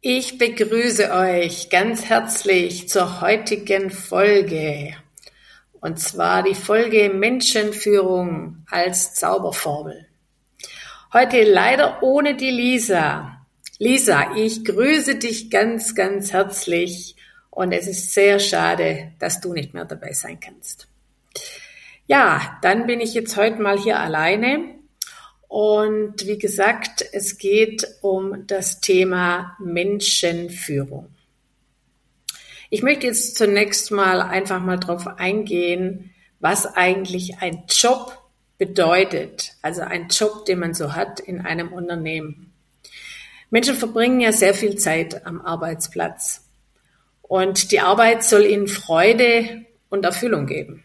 Ich begrüße euch ganz herzlich zur heutigen Folge. Und zwar die Folge Menschenführung als Zauberformel. Heute leider ohne die Lisa. Lisa, ich grüße dich ganz, ganz herzlich und es ist sehr schade, dass du nicht mehr dabei sein kannst. Ja, dann bin ich jetzt heute mal hier alleine und wie gesagt, es geht um das Thema Menschenführung. Ich möchte jetzt zunächst mal einfach mal darauf eingehen, was eigentlich ein Job bedeutet. Also ein Job, den man so hat in einem Unternehmen. Menschen verbringen ja sehr viel Zeit am Arbeitsplatz. Und die Arbeit soll ihnen Freude und Erfüllung geben.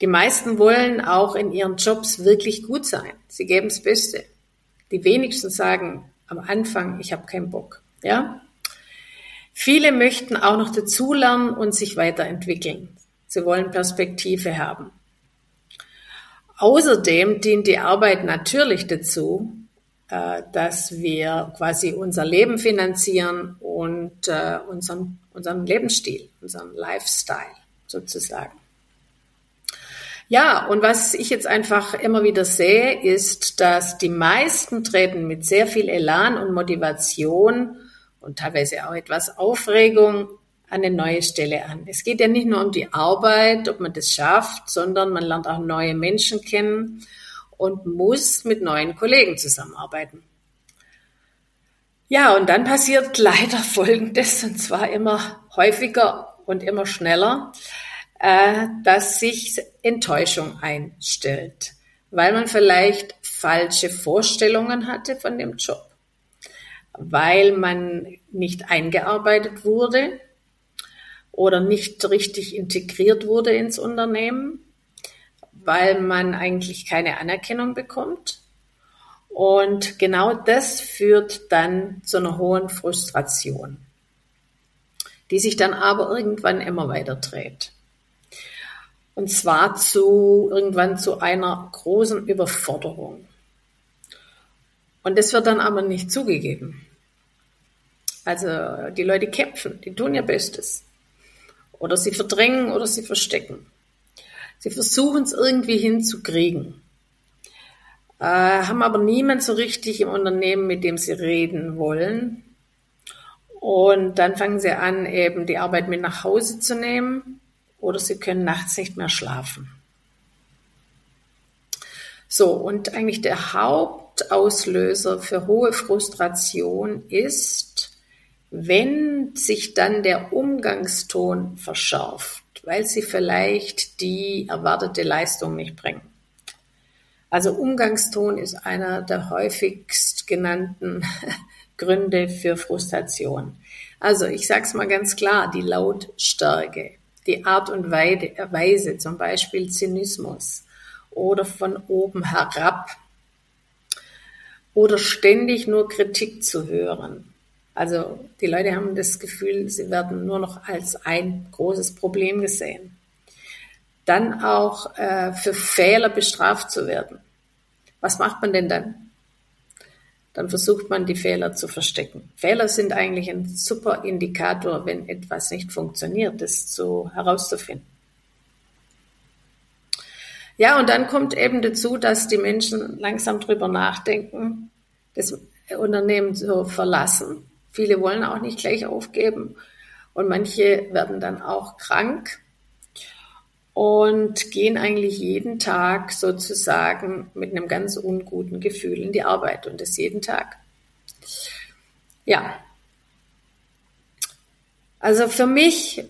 Die meisten wollen auch in ihren Jobs wirklich gut sein. Sie geben das Beste. Die wenigsten sagen am Anfang, ich habe keinen Bock. Ja? Viele möchten auch noch dazulernen und sich weiterentwickeln. Sie wollen Perspektive haben. Außerdem dient die Arbeit natürlich dazu, äh, dass wir quasi unser Leben finanzieren und äh, unseren, unseren Lebensstil, unseren Lifestyle sozusagen. Ja, und was ich jetzt einfach immer wieder sehe, ist, dass die meisten treten mit sehr viel Elan und Motivation und teilweise auch etwas Aufregung eine neue Stelle an. Es geht ja nicht nur um die Arbeit, ob man das schafft, sondern man lernt auch neue Menschen kennen und muss mit neuen Kollegen zusammenarbeiten. Ja, und dann passiert leider Folgendes, und zwar immer häufiger und immer schneller äh, dass sich Enttäuschung einstellt, weil man vielleicht falsche Vorstellungen hatte von dem Job, weil man nicht eingearbeitet wurde oder nicht richtig integriert wurde ins Unternehmen, weil man eigentlich keine Anerkennung bekommt. Und genau das führt dann zu einer hohen Frustration, die sich dann aber irgendwann immer weiter dreht. Und zwar zu irgendwann zu einer großen Überforderung. Und das wird dann aber nicht zugegeben. Also die Leute kämpfen, die tun ihr Bestes. Oder sie verdrängen oder sie verstecken. Sie versuchen es irgendwie hinzukriegen. Äh, haben aber niemand so richtig im Unternehmen, mit dem sie reden wollen. Und dann fangen sie an, eben die Arbeit mit nach Hause zu nehmen oder sie können nachts nicht mehr schlafen. So, und eigentlich der Hauptauslöser für hohe Frustration ist, wenn sich dann der Umgangston verschärft, weil sie vielleicht die erwartete Leistung nicht bringen. Also Umgangston ist einer der häufigst genannten Gründe für Frustration. Also ich sage es mal ganz klar, die Lautstärke die Art und Weise, zum Beispiel Zynismus oder von oben herab oder ständig nur Kritik zu hören. Also die Leute haben das Gefühl, sie werden nur noch als ein großes Problem gesehen. Dann auch äh, für Fehler bestraft zu werden. Was macht man denn dann? Dann versucht man die Fehler zu verstecken. Fehler sind eigentlich ein super Indikator, wenn etwas nicht funktioniert, das zu, herauszufinden. Ja, und dann kommt eben dazu, dass die Menschen langsam drüber nachdenken, das Unternehmen zu verlassen. Viele wollen auch nicht gleich aufgeben und manche werden dann auch krank und gehen eigentlich jeden Tag sozusagen mit einem ganz unguten Gefühl in die Arbeit und das jeden Tag. Ja. Also für mich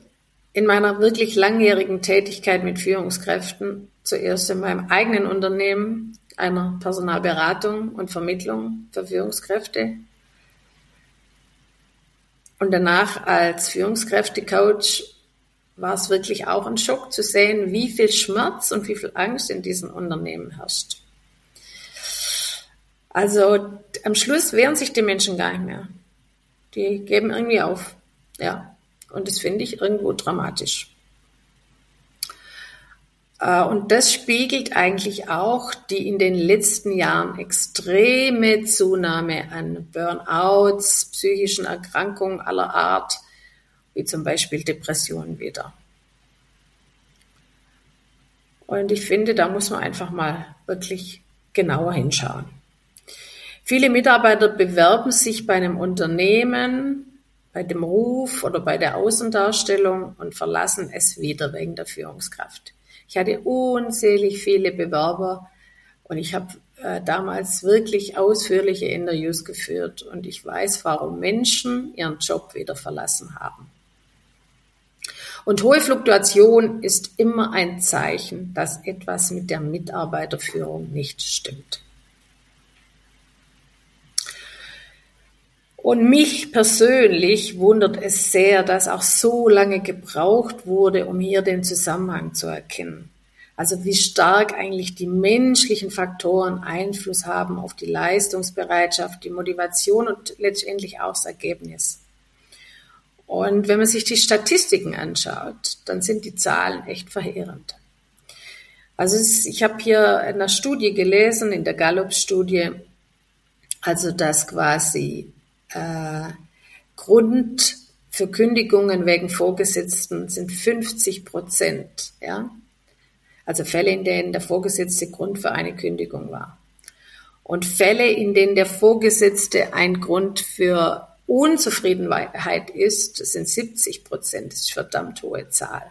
in meiner wirklich langjährigen Tätigkeit mit Führungskräften, zuerst in meinem eigenen Unternehmen, einer Personalberatung und Vermittlung für Führungskräfte. Und danach als Führungskräftecoach war es wirklich auch ein Schock zu sehen, wie viel Schmerz und wie viel Angst in diesen Unternehmen herrscht. Also am Schluss wehren sich die Menschen gar nicht mehr. Die geben irgendwie auf. Ja. Und das finde ich irgendwo dramatisch. Äh, und das spiegelt eigentlich auch die in den letzten Jahren extreme Zunahme an Burnouts, psychischen Erkrankungen aller Art, wie zum Beispiel Depressionen wieder. Und ich finde, da muss man einfach mal wirklich genauer hinschauen. Viele Mitarbeiter bewerben sich bei einem Unternehmen, bei dem Ruf oder bei der Außendarstellung und verlassen es wieder wegen der Führungskraft. Ich hatte unzählig viele Bewerber und ich habe äh, damals wirklich ausführliche Interviews geführt und ich weiß, warum Menschen ihren Job wieder verlassen haben. Und hohe Fluktuation ist immer ein Zeichen, dass etwas mit der Mitarbeiterführung nicht stimmt. Und mich persönlich wundert es sehr, dass auch so lange gebraucht wurde, um hier den Zusammenhang zu erkennen. Also wie stark eigentlich die menschlichen Faktoren Einfluss haben auf die Leistungsbereitschaft, die Motivation und letztendlich auch das Ergebnis. Und wenn man sich die Statistiken anschaut, dann sind die Zahlen echt verheerend. Also ich habe hier in einer Studie gelesen, in der Gallup-Studie, also dass quasi äh, Grund für Kündigungen wegen Vorgesetzten sind 50 Prozent. Ja? Also Fälle, in denen der Vorgesetzte Grund für eine Kündigung war. Und Fälle, in denen der Vorgesetzte ein Grund für Unzufriedenheit ist, sind 70 Prozent. Das ist verdammt hohe Zahl.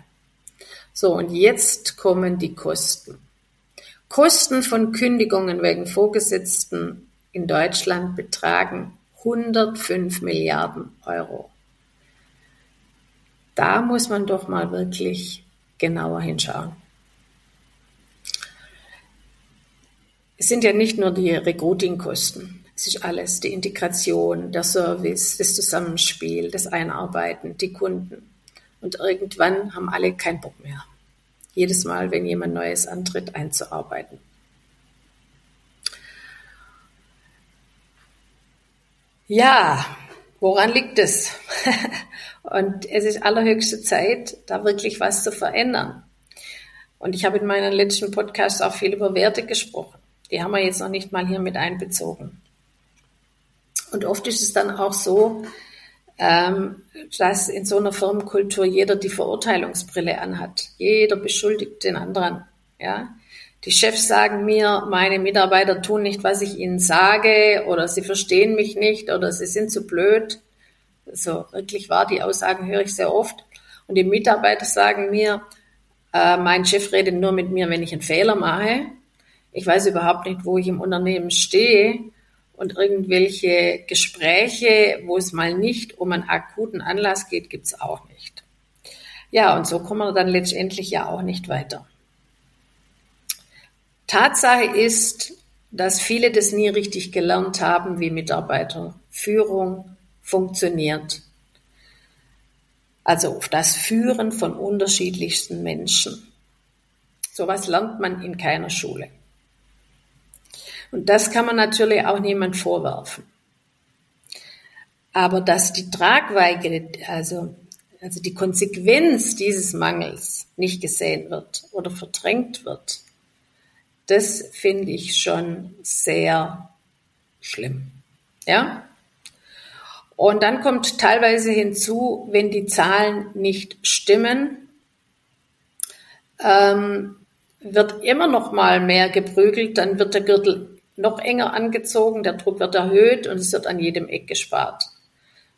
So, und jetzt kommen die Kosten. Kosten von Kündigungen wegen Vorgesetzten in Deutschland betragen 105 Milliarden Euro. Da muss man doch mal wirklich genauer hinschauen. Es sind ja nicht nur die Recruiting-Kosten. Es ist alles, die Integration, der Service, das Zusammenspiel, das Einarbeiten, die Kunden. Und irgendwann haben alle keinen Bock mehr. Jedes Mal, wenn jemand Neues antritt, einzuarbeiten. Ja, woran liegt es? Und es ist allerhöchste Zeit, da wirklich was zu verändern. Und ich habe in meinen letzten Podcasts auch viel über Werte gesprochen. Die haben wir jetzt noch nicht mal hier mit einbezogen. Und oft ist es dann auch so, ähm, dass in so einer Firmenkultur jeder die Verurteilungsbrille anhat. Jeder beschuldigt den anderen. Ja? Die Chefs sagen mir, meine Mitarbeiter tun nicht, was ich ihnen sage, oder sie verstehen mich nicht, oder sie sind zu blöd. So wirklich wahr, die Aussagen höre ich sehr oft. Und die Mitarbeiter sagen mir, äh, mein Chef redet nur mit mir, wenn ich einen Fehler mache. Ich weiß überhaupt nicht, wo ich im Unternehmen stehe und irgendwelche Gespräche, wo es mal nicht um einen akuten Anlass geht, gibt's auch nicht. Ja, und so kommen wir dann letztendlich ja auch nicht weiter. Tatsache ist, dass viele das nie richtig gelernt haben, wie Mitarbeiterführung funktioniert. Also auf das Führen von unterschiedlichsten Menschen. Sowas lernt man in keiner Schule. Und das kann man natürlich auch niemand vorwerfen. Aber dass die Tragweite, also, also die Konsequenz dieses Mangels nicht gesehen wird oder verdrängt wird, das finde ich schon sehr schlimm. Ja? Und dann kommt teilweise hinzu, wenn die Zahlen nicht stimmen, ähm, wird immer noch mal mehr geprügelt, dann wird der Gürtel noch enger angezogen, der Druck wird erhöht und es wird an jedem Eck gespart.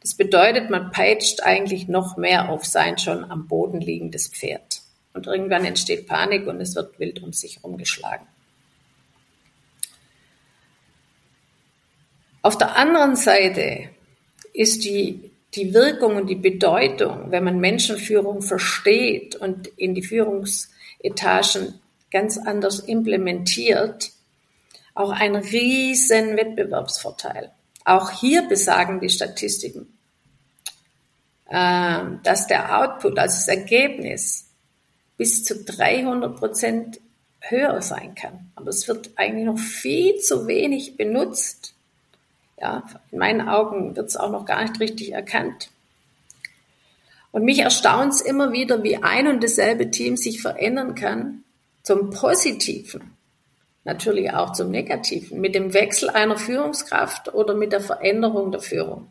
Das bedeutet, man peitscht eigentlich noch mehr auf sein schon am Boden liegendes Pferd. Und irgendwann entsteht Panik und es wird wild um sich herumgeschlagen. Auf der anderen Seite ist die, die Wirkung und die Bedeutung, wenn man Menschenführung versteht und in die Führungsetagen ganz anders implementiert, auch ein riesen Wettbewerbsvorteil. Auch hier besagen die Statistiken. äh, dass der Output, also das Ergebnis, bis zu 300 Prozent höher sein kann. Aber es wird eigentlich noch viel zu wenig benutzt. Ja, in meinen Augen wird es auch noch gar nicht richtig erkannt. Und mich erstaunt es immer wieder, wie ein und dasselbe Team sich verändern kann zum Positiven, natürlich auch zum Negativen, mit dem Wechsel einer Führungskraft oder mit der Veränderung der Führung.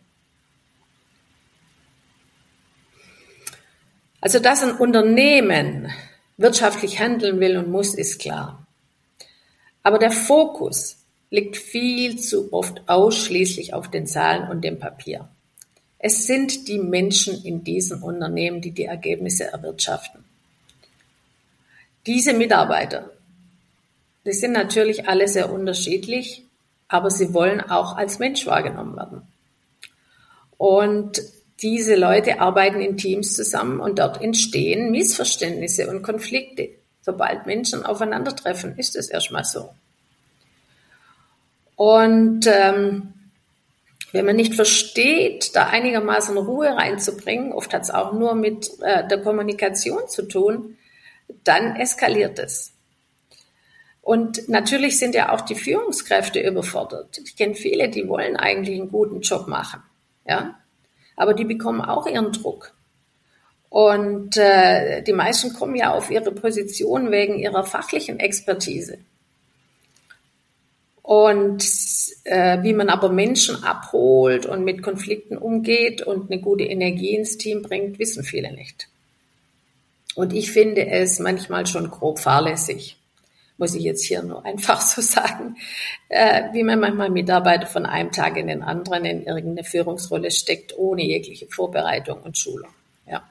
Also, dass ein Unternehmen wirtschaftlich handeln will und muss, ist klar. Aber der Fokus liegt viel zu oft ausschließlich auf den Zahlen und dem Papier. Es sind die Menschen in diesen Unternehmen, die die Ergebnisse erwirtschaften. Diese Mitarbeiter, die sind natürlich alle sehr unterschiedlich, aber sie wollen auch als Mensch wahrgenommen werden. Und diese Leute arbeiten in Teams zusammen und dort entstehen Missverständnisse und Konflikte. Sobald Menschen aufeinandertreffen, ist es erstmal so. Und ähm, wenn man nicht versteht, da einigermaßen Ruhe reinzubringen, oft hat es auch nur mit äh, der Kommunikation zu tun, dann eskaliert es. Und natürlich sind ja auch die Führungskräfte überfordert. Ich kenne viele, die wollen eigentlich einen guten Job machen. Ja? aber die bekommen auch ihren Druck. Und äh, die meisten kommen ja auf ihre Position wegen ihrer fachlichen Expertise. Und äh, wie man aber Menschen abholt und mit Konflikten umgeht und eine gute Energie ins Team bringt, wissen viele nicht. Und ich finde es manchmal schon grob fahrlässig muss ich jetzt hier nur einfach so sagen, äh, wie man manchmal Mitarbeiter von einem Tag in den anderen in irgendeine Führungsrolle steckt, ohne jegliche Vorbereitung und Schulung. Ja.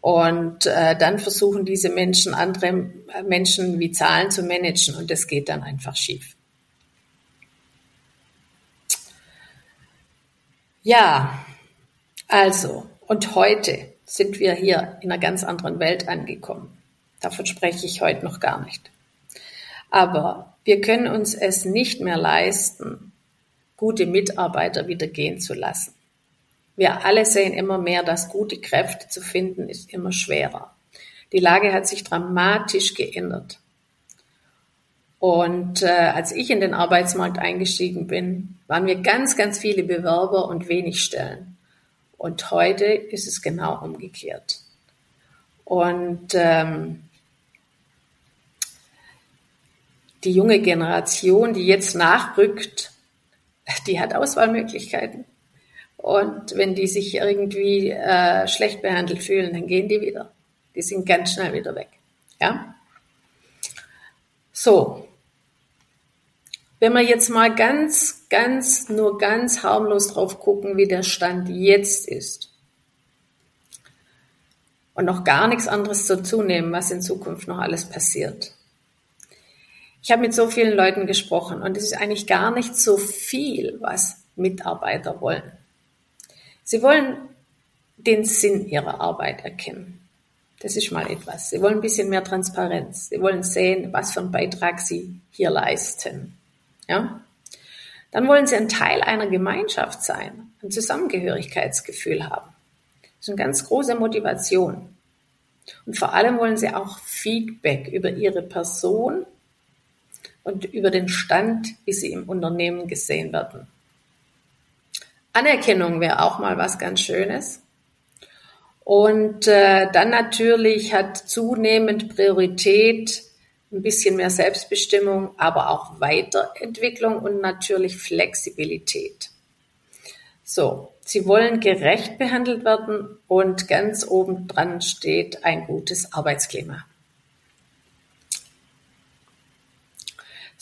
Und äh, dann versuchen diese Menschen, andere Menschen wie Zahlen zu managen und das geht dann einfach schief. Ja, also, und heute sind wir hier in einer ganz anderen Welt angekommen. Davon spreche ich heute noch gar nicht. Aber wir können uns es nicht mehr leisten, gute Mitarbeiter wieder gehen zu lassen. Wir alle sehen immer mehr, dass gute Kräfte zu finden ist immer schwerer. Die Lage hat sich dramatisch geändert. Und äh, als ich in den Arbeitsmarkt eingestiegen bin, waren wir ganz, ganz viele Bewerber und wenig Stellen. Und heute ist es genau umgekehrt. Und ähm, die junge Generation, die jetzt nachrückt, die hat Auswahlmöglichkeiten. Und wenn die sich irgendwie äh, schlecht behandelt fühlen, dann gehen die wieder. Die sind ganz schnell wieder weg. Ja? So. Wenn wir jetzt mal ganz, ganz, nur ganz harmlos drauf gucken, wie der Stand jetzt ist. Und noch gar nichts anderes dazu nehmen, was in Zukunft noch alles passiert ich habe mit so vielen Leuten gesprochen und es ist eigentlich gar nicht so viel, was Mitarbeiter wollen. Sie wollen den Sinn ihrer Arbeit erkennen. Das ist mal etwas. Sie wollen ein bisschen mehr Transparenz. Sie wollen sehen, was für einen Beitrag sie hier leisten. Ja? Dann wollen sie ein Teil einer Gemeinschaft sein, ein Zusammengehörigkeitsgefühl haben. Das ist eine ganz große Motivation. Und vor allem wollen sie auch Feedback über ihre Person und über den Stand, wie sie im Unternehmen gesehen werden. Anerkennung wäre auch mal was ganz Schönes. Und äh, dann natürlich hat zunehmend Priorität ein bisschen mehr Selbstbestimmung, aber auch Weiterentwicklung und natürlich Flexibilität. So, sie wollen gerecht behandelt werden und ganz oben dran steht ein gutes Arbeitsklima.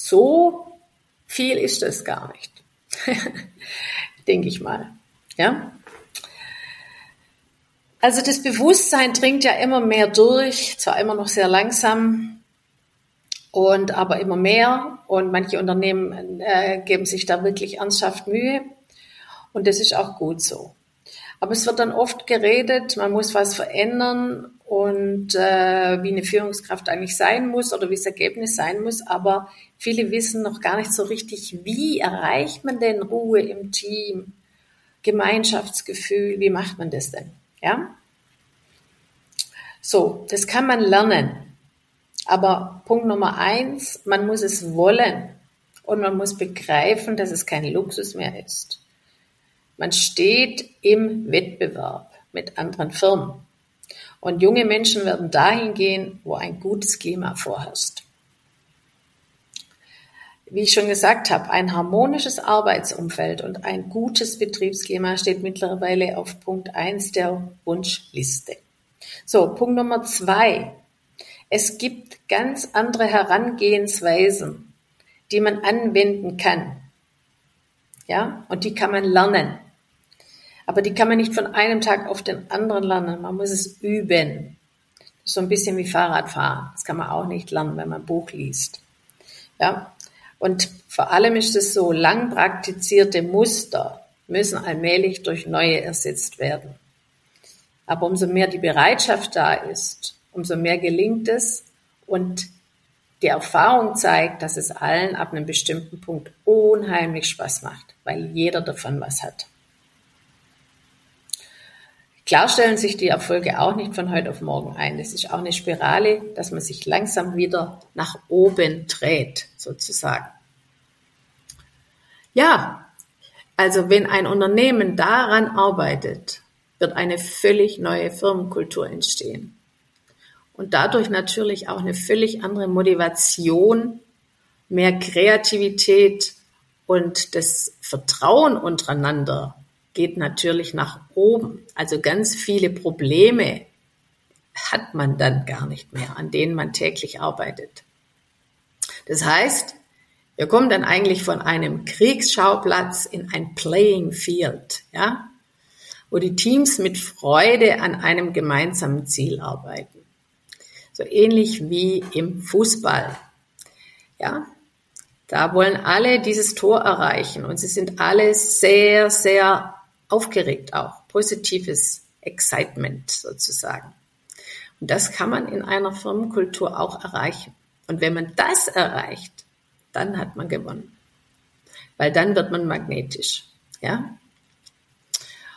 So viel ist es gar nicht, denke ich mal. Ja. Also das Bewusstsein dringt ja immer mehr durch, zwar immer noch sehr langsam, und aber immer mehr. Und manche Unternehmen äh, geben sich da wirklich ernsthaft Mühe. Und das ist auch gut so. Aber es wird dann oft geredet, man muss was verändern und äh, wie eine Führungskraft eigentlich sein muss oder wie das Ergebnis sein muss. Aber viele wissen noch gar nicht so richtig, wie erreicht man denn Ruhe im Team? Gemeinschaftsgefühl. Wie macht man das denn? Ja? So, das kann man lernen. Aber Punkt Nummer eins, man muss es wollen und man muss begreifen, dass es kein Luxus mehr ist. Man steht im Wettbewerb mit anderen Firmen. Und junge Menschen werden dahin gehen, wo ein gutes Klima vorherrscht. Wie ich schon gesagt habe, ein harmonisches Arbeitsumfeld und ein gutes Betriebsklima steht mittlerweile auf Punkt eins der Wunschliste. So, Punkt Nummer zwei. Es gibt ganz andere Herangehensweisen, die man anwenden kann. Ja, und die kann man lernen. Aber die kann man nicht von einem Tag auf den anderen lernen. Man muss es üben. So ein bisschen wie Fahrradfahren. Das kann man auch nicht lernen, wenn man ein Buch liest. Ja, und vor allem ist es so, lang praktizierte Muster müssen allmählich durch neue ersetzt werden. Aber umso mehr die Bereitschaft da ist, umso mehr gelingt es und die Erfahrung zeigt, dass es allen ab einem bestimmten Punkt unheimlich Spaß macht, weil jeder davon was hat. Klar stellen sich die Erfolge auch nicht von heute auf morgen ein. Das ist auch eine Spirale, dass man sich langsam wieder nach oben dreht, sozusagen. Ja, also wenn ein Unternehmen daran arbeitet, wird eine völlig neue Firmenkultur entstehen. Und dadurch natürlich auch eine völlig andere Motivation, mehr Kreativität und das Vertrauen untereinander geht natürlich nach oben. Also ganz viele Probleme hat man dann gar nicht mehr, an denen man täglich arbeitet. Das heißt, wir kommen dann eigentlich von einem Kriegsschauplatz in ein Playing Field, ja, wo die Teams mit Freude an einem gemeinsamen Ziel arbeiten. So ähnlich wie im Fußball. Ja, da wollen alle dieses Tor erreichen und sie sind alle sehr, sehr aufgeregt auch. Positives Excitement sozusagen. Und das kann man in einer Firmenkultur auch erreichen. Und wenn man das erreicht, dann hat man gewonnen. Weil dann wird man magnetisch. Ja?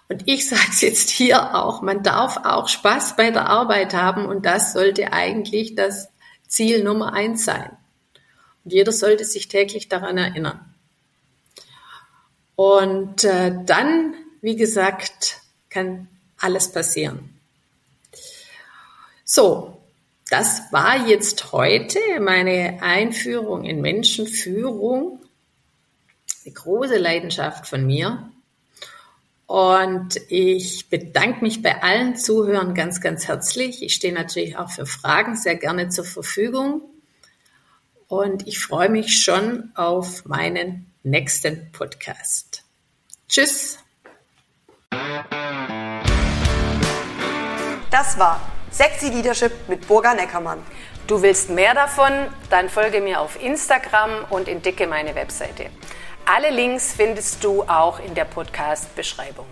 Und ich sage es jetzt hier auch, man darf auch Spaß bei der Arbeit haben und das sollte eigentlich das Ziel Nummer eins sein. Und jeder sollte sich täglich daran erinnern. Und äh, dann wie gesagt, kann alles passieren. So, das war jetzt heute meine Einführung in Menschenführung. Eine große Leidenschaft von mir. Und ich bedanke mich bei allen Zuhörern ganz, ganz herzlich. Ich stehe natürlich auch für Fragen sehr gerne zur Verfügung. Und ich freue mich schon auf meinen nächsten Podcast. Tschüss. Das war Sexy Leadership mit Burga Neckermann. Du willst mehr davon? Dann folge mir auf Instagram und entdecke meine Webseite. Alle Links findest du auch in der Podcast-Beschreibung.